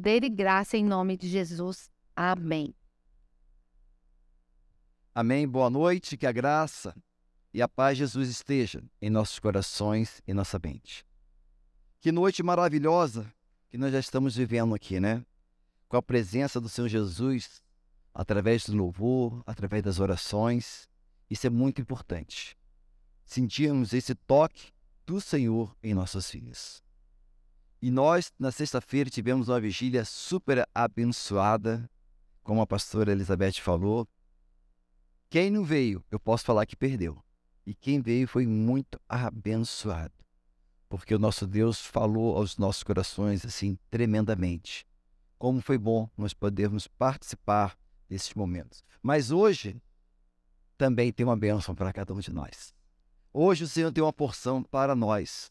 poder e graça em nome de Jesus. Amém. Amém. Boa noite, que a graça e a paz de Jesus esteja em nossos corações e nossa mente. Que noite maravilhosa que nós já estamos vivendo aqui, né? Com a presença do Senhor Jesus, através do louvor, através das orações. Isso é muito importante. Sentirmos esse toque do Senhor em nossas vidas. E nós, na sexta-feira, tivemos uma vigília super abençoada, como a pastora Elizabeth falou. Quem não veio, eu posso falar que perdeu. E quem veio foi muito abençoado, porque o nosso Deus falou aos nossos corações assim tremendamente. Como foi bom nós podermos participar desses momentos. Mas hoje também tem uma bênção para cada um de nós. Hoje o Senhor tem uma porção para nós,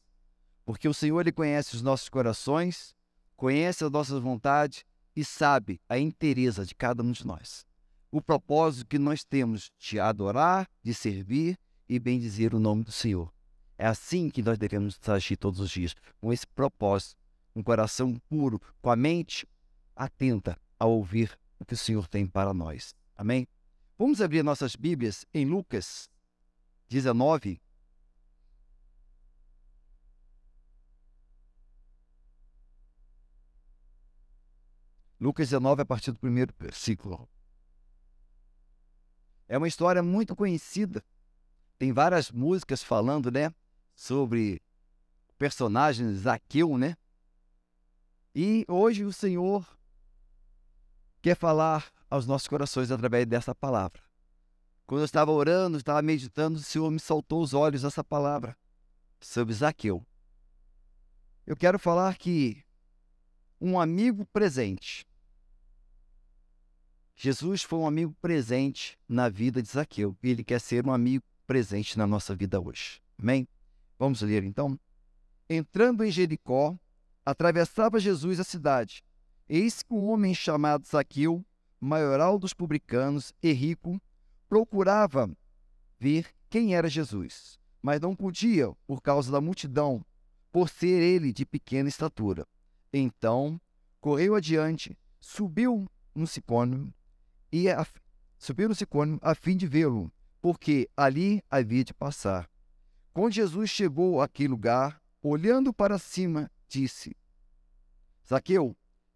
porque o Senhor ele conhece os nossos corações, conhece as nossas vontades e sabe a inteireza de cada um de nós. O propósito que nós temos de adorar, de servir e bendizer o nome do Senhor. É assim que nós devemos agir todos os dias, com esse propósito, um coração puro, com a mente atenta a ouvir o que o Senhor tem para nós. Amém? Vamos abrir nossas Bíblias em Lucas 19, Lucas 19, a partir do primeiro versículo. É uma história muito conhecida. Tem várias músicas falando, né? Sobre o personagem Zaqueu, né? E hoje o Senhor quer falar aos nossos corações através dessa palavra. Quando eu estava orando, estava meditando, o Senhor me saltou os olhos essa palavra sobre Zaqueu. Eu quero falar que um amigo presente Jesus foi um amigo presente na vida de Zaqueu e ele quer ser um amigo presente na nossa vida hoje. Amém? Vamos ler então? Entrando em Jericó, atravessava Jesus a cidade. Eis que um homem chamado Zaqueu, maioral dos publicanos e rico, procurava ver quem era Jesus, mas não podia por causa da multidão, por ser ele de pequena estatura. Então, correu adiante, subiu no cipônio e no Sicônio a fim de vê-lo, porque ali havia de passar. Quando Jesus chegou àquele lugar, olhando para cima, disse: Zaqueu,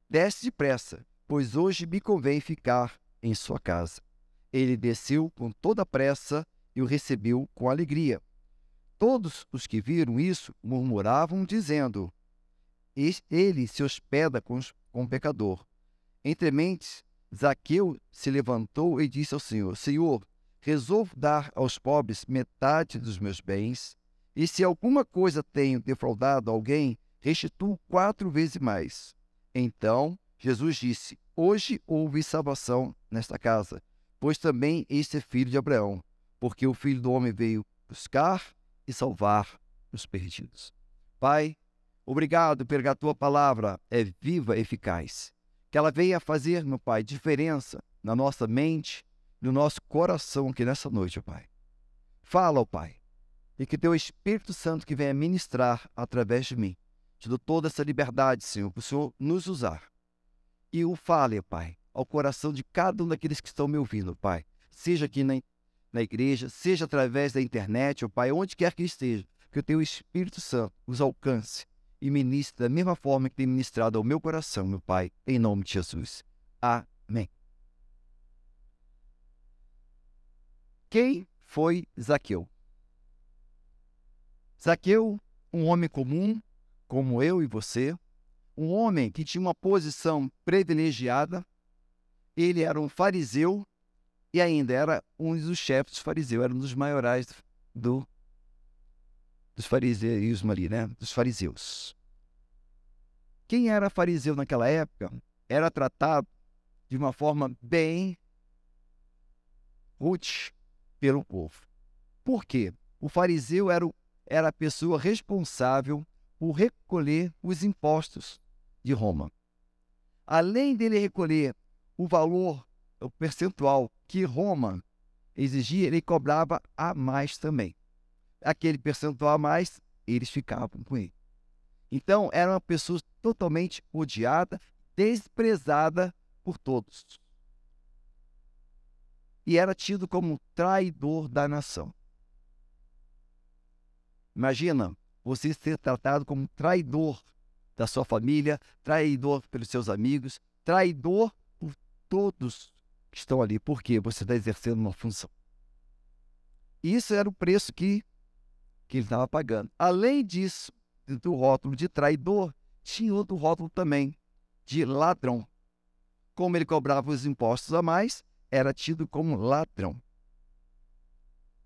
desce depressa, pois hoje me convém ficar em sua casa. Ele desceu com toda a pressa e o recebeu com alegria. Todos os que viram isso murmuravam, dizendo: Ele se hospeda com, com o pecador. Entre mentes, Zaqueu se levantou e disse ao Senhor: Senhor, resolvo dar aos pobres metade dos meus bens, e se alguma coisa tenho defraudado alguém, restituo quatro vezes mais. Então Jesus disse: Hoje houve salvação nesta casa, pois também este é filho de Abraão, porque o filho do homem veio buscar e salvar os perdidos. Pai, obrigado porque a tua palavra é viva e eficaz que ela venha fazer, meu Pai, diferença na nossa mente, no nosso coração aqui nessa noite, ó Pai. Fala, ó Pai, e que teu Espírito Santo que venha ministrar através de mim. Te dou toda essa liberdade, Senhor, para o Senhor nos usar. E o fale, ó Pai, ao coração de cada um daqueles que estão me ouvindo, Pai. Seja aqui na, na igreja, seja através da internet, ó Pai, onde quer que esteja, que o teu Espírito Santo os alcance e ministre da mesma forma que tem ministrado ao meu coração, meu Pai, em nome de Jesus. Amém. Quem foi Zaqueu? Zaqueu, um homem comum, como eu e você, um homem que tinha uma posição privilegiada, ele era um fariseu e ainda era um dos chefes dos fariseus, era um dos maiorais do dos fariseus ali, né? Dos fariseus. Quem era fariseu naquela época era tratado de uma forma bem útil pelo povo. Por quê? O fariseu era, o, era a pessoa responsável por recolher os impostos de Roma. Além dele recolher o valor, o percentual que Roma exigia, ele cobrava a mais também aquele percentual a mais, eles ficavam com ele. Então, era uma pessoa totalmente odiada, desprezada por todos. E era tido como traidor da nação. Imagina você ser tratado como traidor da sua família, traidor pelos seus amigos, traidor por todos que estão ali, porque você está exercendo uma função. Isso era o preço que, que ele estava pagando. Além disso, do rótulo de traidor, tinha outro rótulo também, de ladrão. Como ele cobrava os impostos a mais, era tido como ladrão.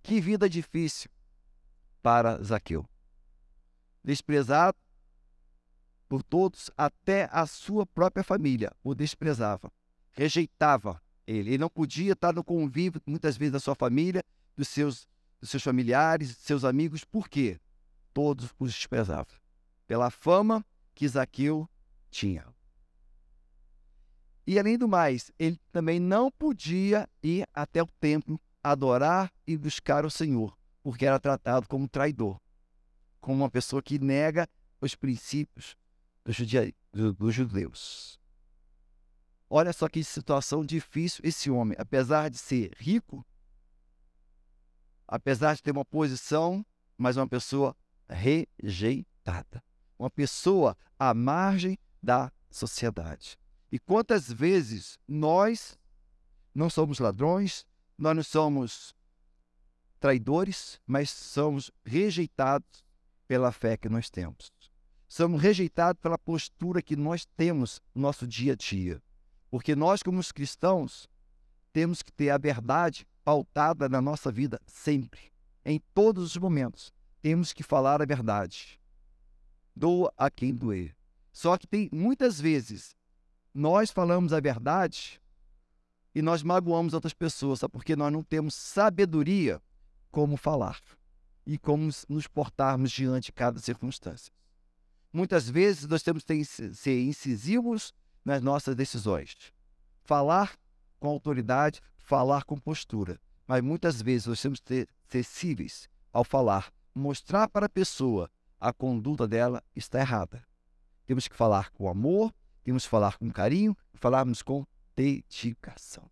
Que vida difícil para Zaqueu. Desprezado por todos, até a sua própria família o desprezava, rejeitava ele. Ele não podia estar no convívio, muitas vezes, da sua família, dos seus, dos seus familiares, seus amigos. Por quê? Todos os desprezavam. Pela fama que Zaqueu tinha. E além do mais, ele também não podia ir até o templo adorar e buscar o Senhor, porque era tratado como traidor, como uma pessoa que nega os princípios dos judeus. Olha só que situação difícil esse homem, apesar de ser rico, apesar de ter uma posição, mas uma pessoa rejeitada, uma pessoa à margem da sociedade. E quantas vezes nós não somos ladrões, nós não somos traidores, mas somos rejeitados pela fé que nós temos. Somos rejeitados pela postura que nós temos no nosso dia a dia. Porque nós, como os cristãos, temos que ter a verdade pautada na nossa vida sempre, em todos os momentos. Temos que falar a verdade. Doa a quem doer. Só que tem muitas vezes nós falamos a verdade e nós magoamos outras pessoas, porque nós não temos sabedoria como falar e como nos portarmos diante de cada circunstância. Muitas vezes nós temos que ser incisivos nas nossas decisões. Falar com autoridade, falar com postura. Mas muitas vezes nós temos que ser sensíveis ao falar, mostrar para a pessoa a conduta dela está errada. Temos que falar com amor, temos que falar com carinho, falarmos com dedicação.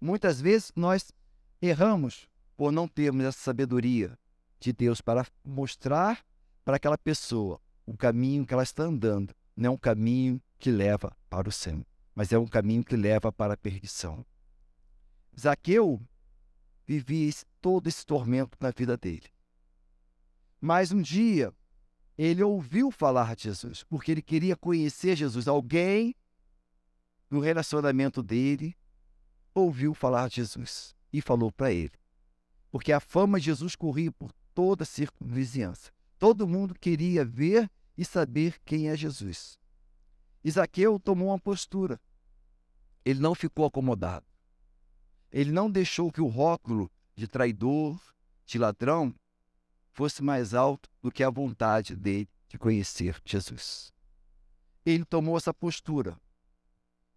Muitas vezes nós erramos por não termos essa sabedoria de Deus para mostrar para aquela pessoa o caminho que ela está andando. Não é um caminho que leva para o céu, mas é um caminho que leva para a perdição. Zaqueu vivia todo esse tormento na vida dele. Mas um dia ele ouviu falar de Jesus, porque ele queria conhecer Jesus. Alguém no relacionamento dele ouviu falar de Jesus e falou para ele. Porque a fama de Jesus corria por toda a circunvizinhança. Todo mundo queria ver e saber quem é Jesus. Isaqueu tomou uma postura. Ele não ficou acomodado. Ele não deixou que o rótulo de traidor, de ladrão, fosse mais alto do que a vontade dele de conhecer Jesus. Ele tomou essa postura.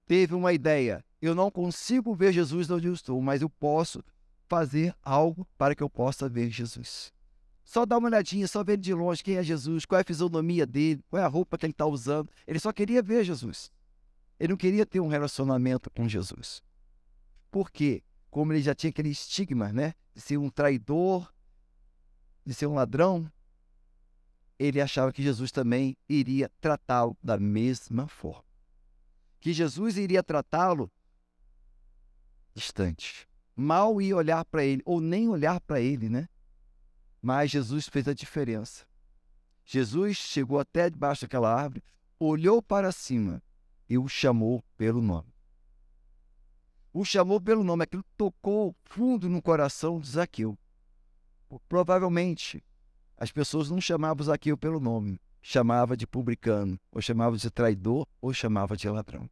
Teve uma ideia. Eu não consigo ver Jesus onde eu estou, mas eu posso fazer algo para que eu possa ver Jesus. Só dá uma olhadinha, só ver de longe quem é Jesus, qual é a fisionomia dele, qual é a roupa que ele está usando. Ele só queria ver Jesus. Ele não queria ter um relacionamento com Jesus. Por quê? Como ele já tinha aquele estigma, né? De ser um traidor, de ser um ladrão, ele achava que Jesus também iria tratá-lo da mesma forma. Que Jesus iria tratá-lo distante. Mal ia olhar para ele, ou nem olhar para ele, né? Mas Jesus fez a diferença. Jesus chegou até debaixo daquela árvore, olhou para cima e o chamou pelo nome. O chamou pelo nome, aquilo tocou fundo no coração de Zaqueu. Provavelmente as pessoas não chamavam Zaqueu pelo nome, chamava de publicano, ou chamava de traidor, ou chamava de ladrão.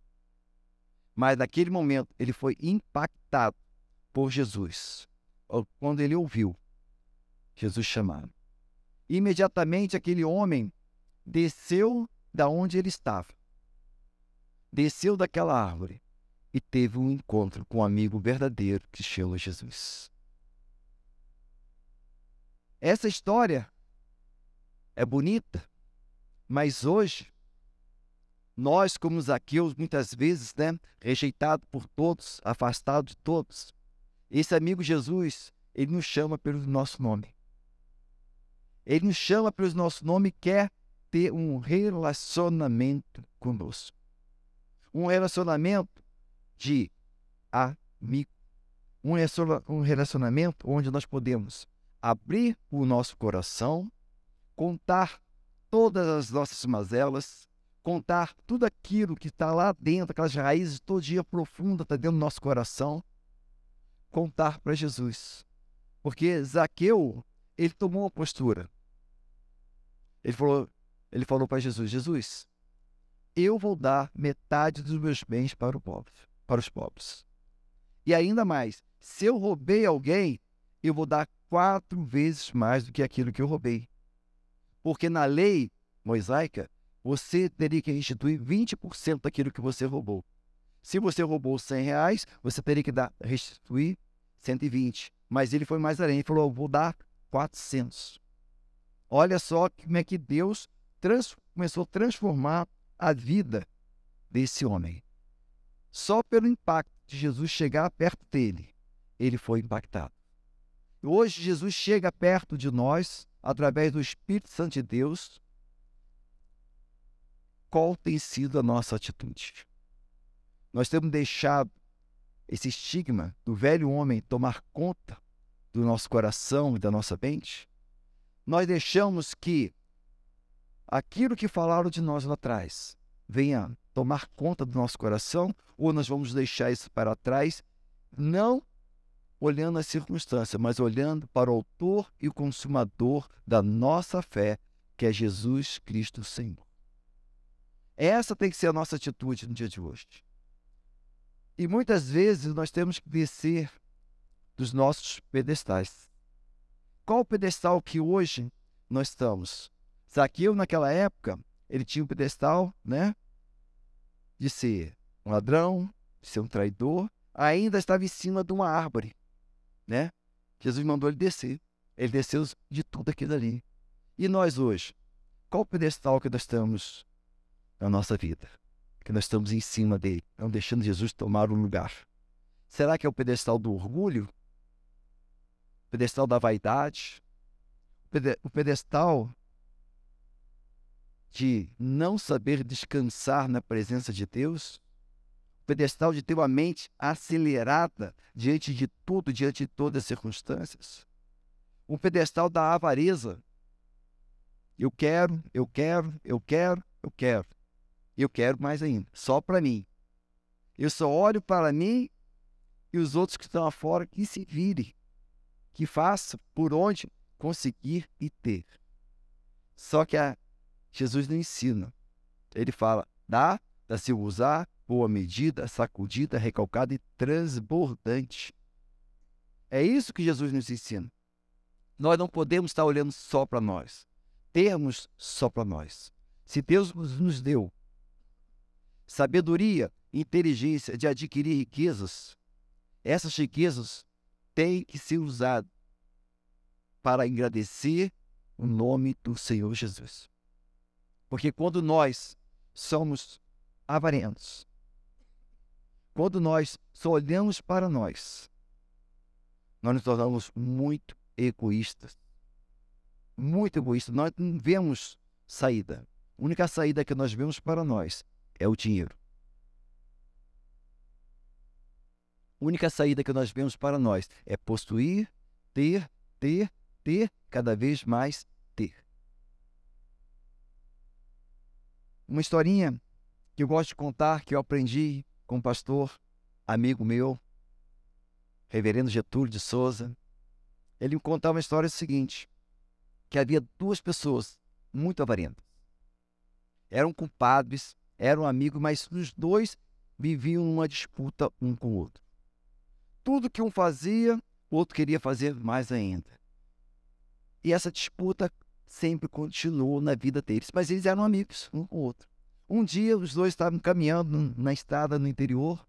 Mas naquele momento ele foi impactado por Jesus. Quando ele ouviu Jesus chamando. Imediatamente aquele homem desceu da onde ele estava. Desceu daquela árvore e teve um encontro com um amigo verdadeiro que chama Jesus. Essa história é bonita, mas hoje Nós, como Zaqueu, muitas vezes, né, rejeitado por todos, afastado de todos, esse amigo Jesus, ele nos chama pelo nosso nome. Ele nos chama pelo nosso nome e quer ter um relacionamento conosco. Um relacionamento de amigo. Um relacionamento onde nós podemos abrir o nosso coração, contar todas as nossas mazelas, contar tudo aquilo que está lá dentro, aquelas raízes todo dia profunda, está dentro do nosso coração, contar para Jesus. Porque Zaqueu, ele tomou uma postura. Ele falou, ele falou para Jesus: Jesus, eu vou dar metade dos meus bens para, o pobre, para os pobres. E ainda mais, se eu roubei alguém, eu vou dar quatro vezes mais do que aquilo que eu roubei. Porque na lei mosaica, você teria que restituir 20% daquilo que você roubou. Se você roubou 100 reais, você teria que dar, restituir 120. Mas ele foi mais além, ele falou, vou dar 400. Olha só como é que Deus trans, começou a transformar a vida desse homem. Só pelo impacto de Jesus chegar perto dele, ele foi impactado. Hoje, Jesus chega perto de nós através do Espírito Santo de Deus qual tem sido a nossa atitude. Nós temos deixado esse estigma do velho homem tomar conta do nosso coração e da nossa mente. Nós deixamos que aquilo que falaram de nós lá atrás venha tomar conta do nosso coração, ou nós vamos deixar isso para trás, não olhando as circunstâncias, mas olhando para o autor e o consumador da nossa fé, que é Jesus Cristo Senhor. Essa tem que ser a nossa atitude no dia de hoje. E muitas vezes nós temos que descer dos nossos pedestais. Qual o pedestal que hoje nós estamos? Zaqueu, naquela época, ele tinha um pedestal, né? De ser um ladrão, de ser um traidor, ainda estava em cima de uma árvore, né? Jesus mandou ele descer. Ele desceu de tudo aquilo ali. E nós hoje? Qual pedestal que nós estamos na nossa vida, que nós estamos em cima dele, não deixando Jesus tomar o lugar. Será que é o pedestal do orgulho? O pedestal da vaidade? O pedestal de não saber descansar na presença de Deus? O pedestal de ter uma mente acelerada diante de tudo, diante de todas as circunstâncias? O pedestal da avareza. Eu quero, eu quero, eu quero, eu quero. Eu quero mais ainda, só para mim. Eu só olho para mim e os outros que estão lá fora que se virem, que façam por onde conseguir e ter. Só que a Jesus não ensina. Ele fala: dá, dá-se usar, boa medida, sacudida, recalcada e transbordante. É isso que Jesus nos ensina. Nós não podemos estar olhando só para nós, termos só para nós. Se Deus nos deu sabedoria, inteligência de adquirir riquezas, essas riquezas têm que ser usadas para agradecer o nome do Senhor Jesus. Porque quando nós somos avarentos, quando nós só olhamos para nós, nós nos tornamos muito egoístas. Muito egoístas. Nós não vemos saída. A única saída que nós vemos para nós é o dinheiro. A única saída que nós vemos para nós é possuir, ter, ter, ter, cada vez mais ter. Uma historinha que eu gosto de contar, que eu aprendi com um pastor, amigo meu, reverendo Getúlio de Souza. Ele me contava uma história seguinte, que havia duas pessoas muito avarentas. Eram compadres, eram amigos, mas os dois viviam numa disputa um com o outro. Tudo que um fazia, o outro queria fazer mais ainda. E essa disputa sempre continuou na vida deles, mas eles eram amigos um com o outro. Um dia os dois estavam caminhando na estrada no interior,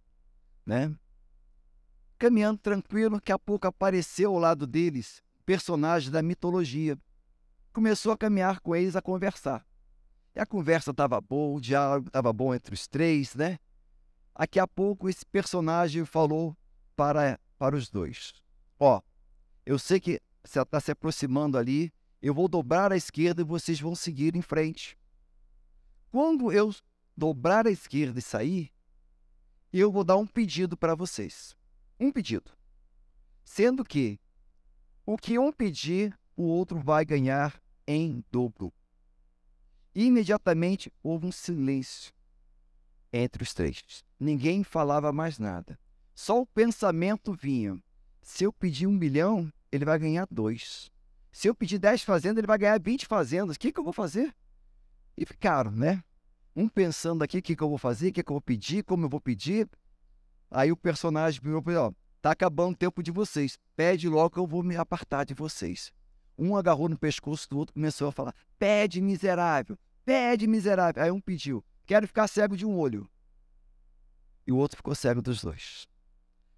né? Caminhando tranquilo, daqui a pouco apareceu ao lado deles personagem da mitologia. Começou a caminhar com eles a conversar. E a conversa estava boa, o diálogo estava bom entre os três, né? Daqui a pouco esse personagem falou para, para os dois: Ó, eu sei que você está se aproximando ali, eu vou dobrar à esquerda e vocês vão seguir em frente. Quando eu dobrar à esquerda e sair, eu vou dar um pedido para vocês. Um pedido. Sendo que o que um pedir, o outro vai ganhar em dobro. Imediatamente houve um silêncio entre os três. Ninguém falava mais nada. Só o pensamento vinha. Se eu pedir um milhão, ele vai ganhar dois. Se eu pedir dez fazendas, ele vai ganhar vinte fazendas. O que, que eu vou fazer? E ficaram, né? Um pensando aqui o que, que eu vou fazer, o que, que eu vou pedir, como eu vou pedir. Aí o personagem virou para ó, tá acabando o tempo de vocês. Pede logo que eu vou me apartar de vocês. Um agarrou no pescoço do outro começou a falar: Pede, miserável, pede, miserável. Aí um pediu: Quero ficar cego de um olho. E o outro ficou cego dos dois.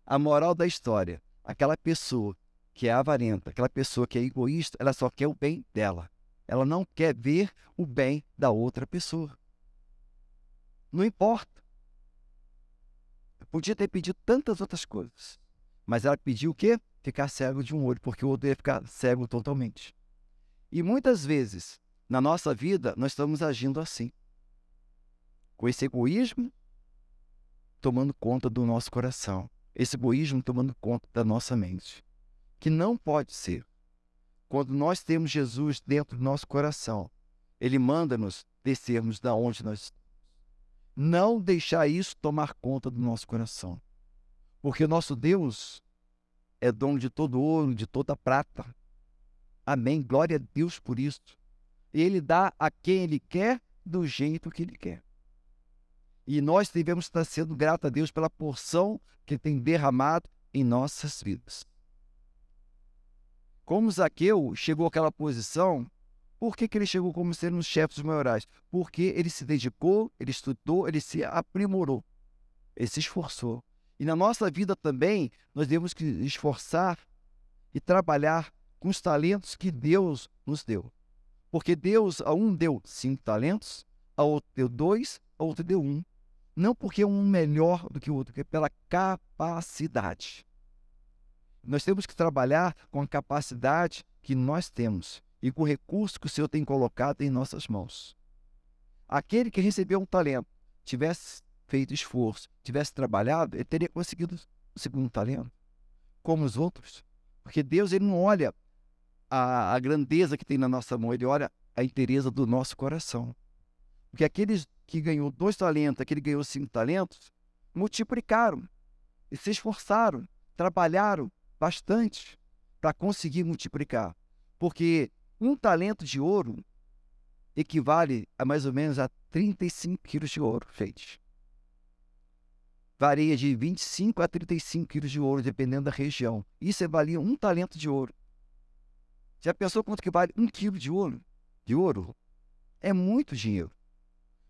A moral da história: aquela pessoa que é avarenta, aquela pessoa que é egoísta, ela só quer o bem dela. Ela não quer ver o bem da outra pessoa. Não importa. Eu podia ter pedido tantas outras coisas. Mas ela pediu o quê? Ficar cego de um olho, porque o outro ia ficar cego totalmente. E muitas vezes, na nossa vida, nós estamos agindo assim. Com esse egoísmo tomando conta do nosso coração. Esse egoísmo tomando conta da nossa mente. Que não pode ser. Quando nós temos Jesus dentro do nosso coração, ele manda-nos descermos da onde nós estamos. Não deixar isso tomar conta do nosso coração. Porque o nosso Deus é dono de todo ouro, de toda prata. Amém. Glória a Deus por isso. Ele dá a quem ele quer do jeito que ele quer. E nós devemos estar sendo gratos a Deus pela porção que tem derramado em nossas vidas. Como Zaqueu chegou àquela posição, por que, que ele chegou como sendo um chefe dos maiorais? Porque ele se dedicou, ele estudou, ele se aprimorou, ele se esforçou. E na nossa vida também, nós devemos que esforçar e trabalhar com os talentos que Deus nos deu. Porque Deus, a um deu cinco talentos, a outro deu dois, a outro deu um. Não porque um melhor do que o outro, porque pela capacidade. Nós temos que trabalhar com a capacidade que nós temos e com o recurso que o Senhor tem colocado em nossas mãos. Aquele que recebeu um talento, tivesse feito esforço, tivesse trabalhado, ele teria conseguido o segundo talento, como os outros. Porque Deus ele não olha a, a grandeza que tem na nossa mão, ele olha a inteireza do nosso coração. Porque aqueles que ganhou dois talentos, aquele que ganhou cinco talentos, multiplicaram e se esforçaram, trabalharam bastante para conseguir multiplicar. Porque um talento de ouro equivale a mais ou menos a 35 quilos de ouro feitos. Varia de 25 a 35 quilos de ouro, dependendo da região. Isso valia um talento de ouro. Já pensou quanto que vale um quilo de ouro? De ouro? É muito dinheiro.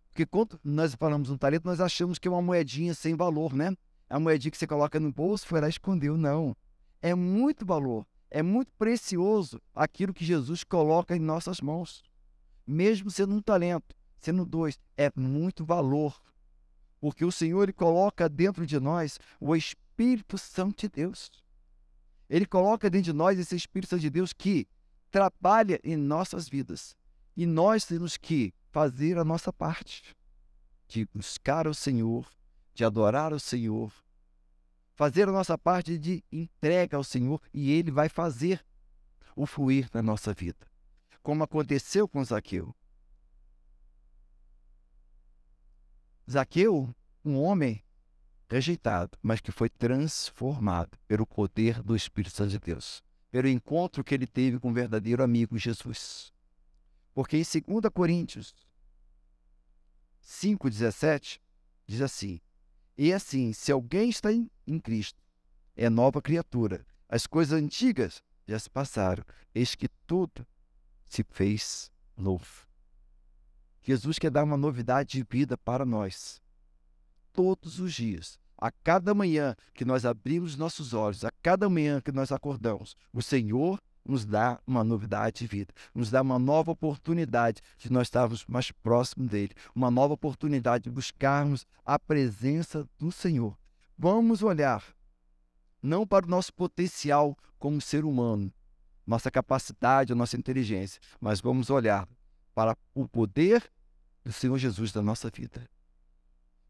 Porque quando nós falamos um talento, nós achamos que é uma moedinha sem valor, né? É a moedinha que você coloca no bolso, foi lá e escondeu. Não. É muito valor. É muito precioso aquilo que Jesus coloca em nossas mãos. Mesmo sendo um talento, sendo dois, é muito valor. Porque o Senhor ele coloca dentro de nós o Espírito Santo de Deus. Ele coloca dentro de nós esse Espírito Santo de Deus que trabalha em nossas vidas. E nós temos que fazer a nossa parte, de buscar o Senhor, de adorar o Senhor, fazer a nossa parte de entrega ao Senhor e Ele vai fazer o fluir na nossa vida, como aconteceu com Zaqueu. Zaqueu, um homem rejeitado, mas que foi transformado pelo poder do Espírito Santo de Deus, pelo encontro que ele teve com o verdadeiro amigo Jesus. Porque em 2 Coríntios 5,17 diz assim: E assim, se alguém está em, em Cristo, é nova criatura. As coisas antigas já se passaram, eis que tudo se fez novo. Jesus quer dar uma novidade de vida para nós. Todos os dias, a cada manhã que nós abrimos nossos olhos, a cada manhã que nós acordamos, o Senhor nos dá uma novidade de vida, nos dá uma nova oportunidade de nós estarmos mais próximos dele, uma nova oportunidade de buscarmos a presença do Senhor. Vamos olhar não para o nosso potencial como ser humano, nossa capacidade, a nossa inteligência, mas vamos olhar para o poder do Senhor Jesus da nossa vida.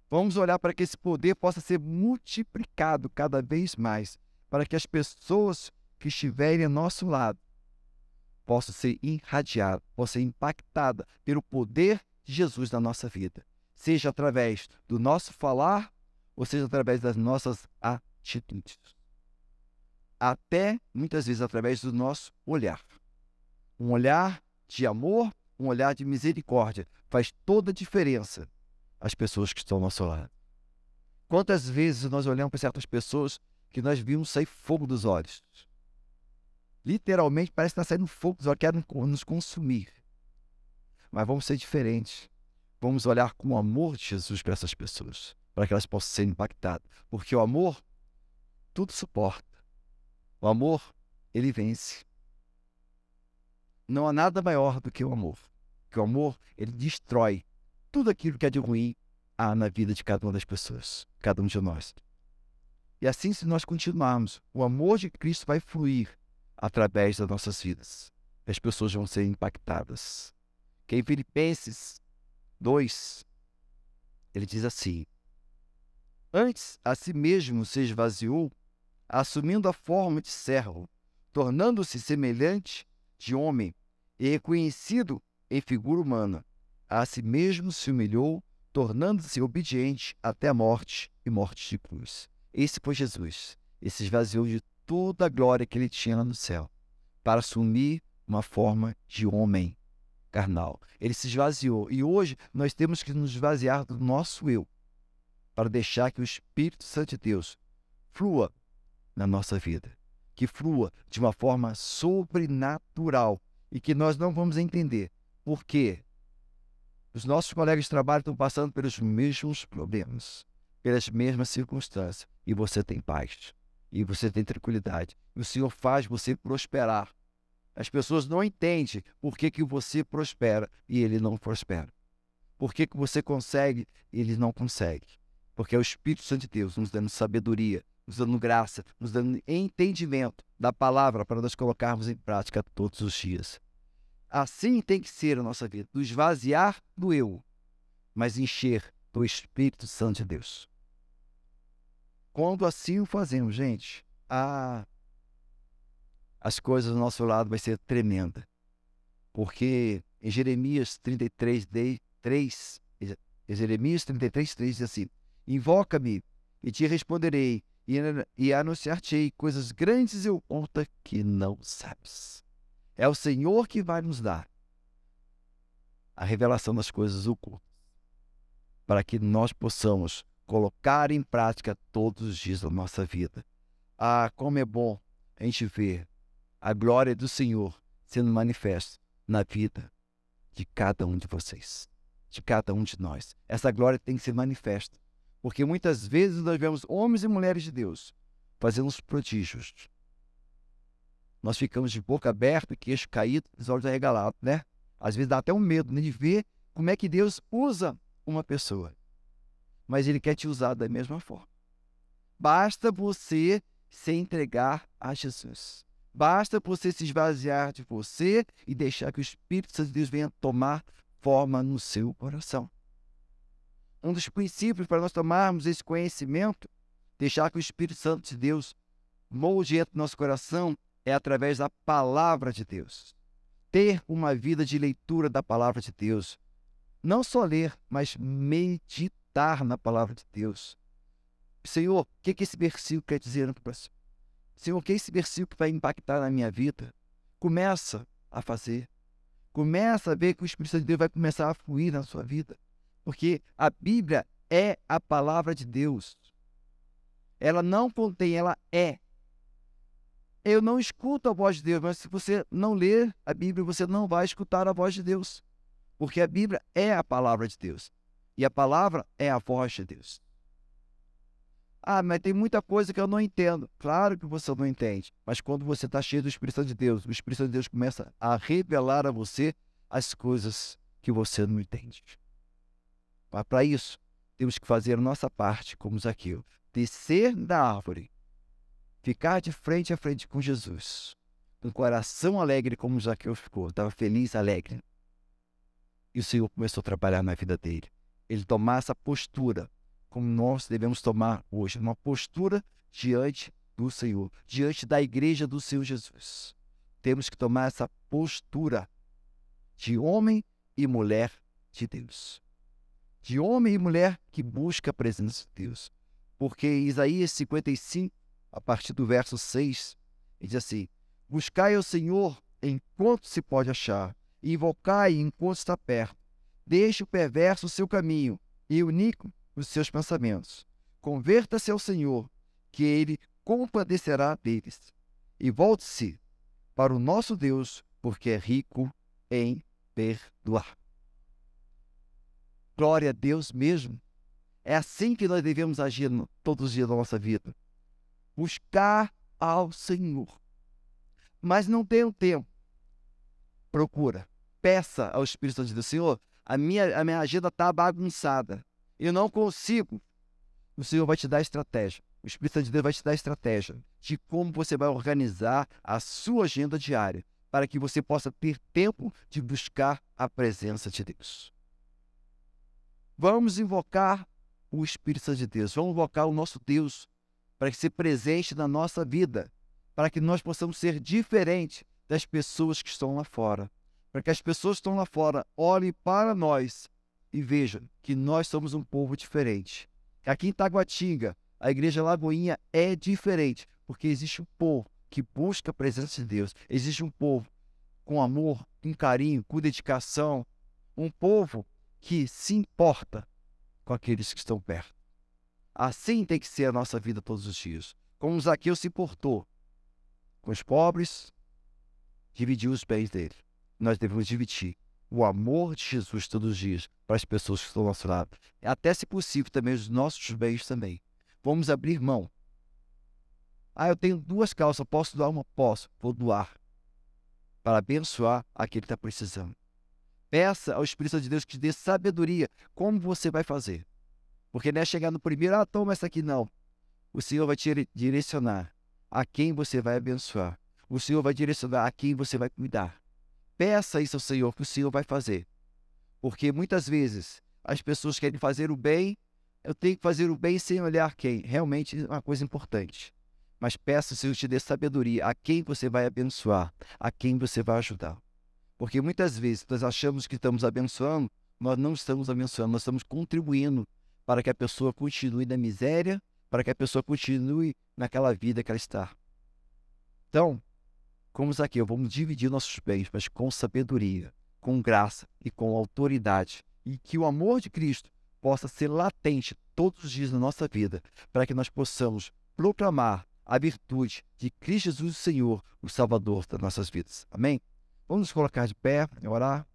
Vamos olhar para que esse poder possa ser multiplicado cada vez mais, para que as pessoas que estiverem ao nosso lado possam ser irradiadas, possam ser impactadas pelo poder de Jesus na nossa vida, seja através do nosso falar ou seja através das nossas atitudes. Até muitas vezes através do nosso olhar. Um olhar de amor, um olhar de misericórdia faz toda a diferença às pessoas que estão ao nosso lado. Quantas vezes nós olhamos para certas pessoas que nós vimos sair fogo dos olhos? Literalmente parece que está saindo fogo olhos, querem nos consumir. Mas vamos ser diferentes. Vamos olhar com o amor de Jesus para essas pessoas, para que elas possam ser impactadas. Porque o amor tudo suporta. O amor, ele vence. Não há nada maior do que o amor. Que o amor, ele destrói tudo aquilo que é de ruim há na vida de cada uma das pessoas, cada um de nós. E assim, se nós continuarmos, o amor de Cristo vai fluir através das nossas vidas. As pessoas vão ser impactadas. Que em Filipenses 2, ele diz assim: Antes a si mesmo se esvaziou, assumindo a forma de servo, tornando-se semelhante de homem e reconhecido em figura humana. A si mesmo se humilhou, tornando-se obediente até a morte e morte de cruz. Esse foi Jesus. Ele se esvaziou de toda a glória que ele tinha lá no céu para assumir uma forma de homem carnal. Ele se esvaziou e hoje nós temos que nos esvaziar do nosso eu para deixar que o Espírito Santo de Deus flua na nossa vida, que flua de uma forma sobrenatural e que nós não vamos entender por quê. Os nossos colegas de trabalho estão passando pelos mesmos problemas, pelas mesmas circunstâncias e você tem paz e você tem tranquilidade. O Senhor faz você prosperar. As pessoas não entendem por que, que você prospera e ele não prospera. Por que, que você consegue e ele não consegue. Porque é o Espírito Santo de Deus nos dando sabedoria, nos dando graça, nos dando entendimento da palavra para nós colocarmos em prática todos os dias. Assim tem que ser a nossa vida, do esvaziar do eu, mas encher do Espírito Santo de Deus. Quando assim o fazemos, gente, a... as coisas do nosso lado vai ser tremenda. Porque em Jeremias 33, 3, Jeremias 33, 3 diz assim: Invoca-me e te responderei, e, e anunciar-te-ei coisas grandes e ocultas que não sabes. É o Senhor que vai nos dar a revelação das coisas ocultas, para que nós possamos colocar em prática todos os dias da nossa vida. Ah, como é bom a gente ver a glória do Senhor sendo manifesta na vida de cada um de vocês, de cada um de nós. Essa glória tem que ser manifesta, porque muitas vezes nós vemos homens e mulheres de Deus fazendo os prodígios. Nós ficamos de boca aberta, queixo caído, os olhos arregalados, né? Às vezes dá até um medo né, de ver como é que Deus usa uma pessoa mas ele quer te usar da mesma forma. Basta você se entregar a Jesus. Basta você se esvaziar de você e deixar que o Espírito Santo de Deus venha tomar forma no seu coração. Um dos princípios para nós tomarmos esse conhecimento, deixar que o Espírito Santo de Deus molde dentro do nosso coração, é através da palavra de Deus. Ter uma vida de leitura da palavra de Deus. Não só ler, mas meditar meditar na palavra de Deus. Senhor, o que, que esse versículo quer dizer no próximo? Senhor, o que esse versículo vai impactar na minha vida? Começa a fazer. Começa a ver que o Espírito Santo de Deus vai começar a fluir na sua vida. Porque a Bíblia é a palavra de Deus. Ela não contém, ela é. Eu não escuto a voz de Deus, mas se você não ler a Bíblia, você não vai escutar a voz de Deus. Porque a Bíblia é a palavra de Deus. E a palavra é a voz de Deus. Ah, mas tem muita coisa que eu não entendo. Claro que você não entende. Mas quando você está cheio do Espírito de Deus, o Espírito de Deus começa a revelar a você as coisas que você não entende. Mas para isso, temos que fazer a nossa parte, como Zaqueu. Descer da árvore. Ficar de frente a frente com Jesus. Com um coração alegre, como Zaqueu ficou. Estava feliz, alegre. E o Senhor começou a trabalhar na vida dele. Ele tomar essa postura como nós devemos tomar hoje, uma postura diante do Senhor, diante da igreja do Senhor Jesus. Temos que tomar essa postura de homem e mulher de Deus. De homem e mulher que busca a presença de Deus. Porque Isaías 55, a partir do verso 6, diz assim: Buscai ao Senhor enquanto se pode achar, e invocai enquanto está perto. Deixe o perverso o seu caminho, e o iníquo os seus pensamentos. Converta-se ao Senhor, que ele compadecerá deles. E volte-se para o nosso Deus, porque é rico em perdoar. Glória a Deus mesmo. É assim que nós devemos agir todos os dias da nossa vida. Buscar ao Senhor. Mas não tenha tempo. Procura. Peça ao Espírito Santo Deus, Senhor, a minha, a minha agenda está bagunçada eu não consigo, o Senhor vai te dar estratégia. O Espírito Santo de Deus vai te dar estratégia de como você vai organizar a sua agenda diária para que você possa ter tempo de buscar a presença de Deus. Vamos invocar o Espírito Santo de Deus, vamos invocar o nosso Deus para que seja presente na nossa vida, para que nós possamos ser diferentes das pessoas que estão lá fora, para que as pessoas que estão lá fora olhem para nós e vejam que nós somos um povo diferente. Aqui em Taguatinga, a igreja Lagoinha é diferente, porque existe um povo que busca a presença de Deus, existe um povo com amor, com carinho, com dedicação, um povo que se importa com aqueles que estão perto. Assim tem que ser a nossa vida todos os dias. Como Zaqueu se portou com os pobres, dividiu os bens dele. Nós devemos dividir o amor de Jesus todos os dias para as pessoas que estão ao nosso lado. Até, se possível, também os nossos bens também. Vamos abrir mão. Ah, eu tenho duas calças, posso doar uma? Posso, vou doar. Para abençoar aquele que está precisando. Peça ao Espírito de Deus que te dê sabedoria como você vai fazer. Porque não é chegar no primeiro, ah, toma essa aqui, não. O Senhor vai te direcionar a quem você vai abençoar. O Senhor vai direcionar a quem você vai cuidar. Peça isso ao Senhor, que o Senhor vai fazer. Porque muitas vezes as pessoas querem fazer o bem, eu tenho que fazer o bem sem olhar quem. Realmente é uma coisa importante. Mas peça ao Senhor te dê sabedoria a quem você vai abençoar, a quem você vai ajudar. Porque muitas vezes nós achamos que estamos abençoando, nós não estamos abençoando, nós estamos contribuindo para que a pessoa continue na miséria, para que a pessoa continue naquela vida que ela está. Então, como Zaqueu, vamos dividir nossos bens, mas com sabedoria, com graça e com autoridade. E que o amor de Cristo possa ser latente todos os dias na nossa vida, para que nós possamos proclamar a virtude de Cristo Jesus, o Senhor, o Salvador das nossas vidas. Amém? Vamos nos colocar de pé e orar.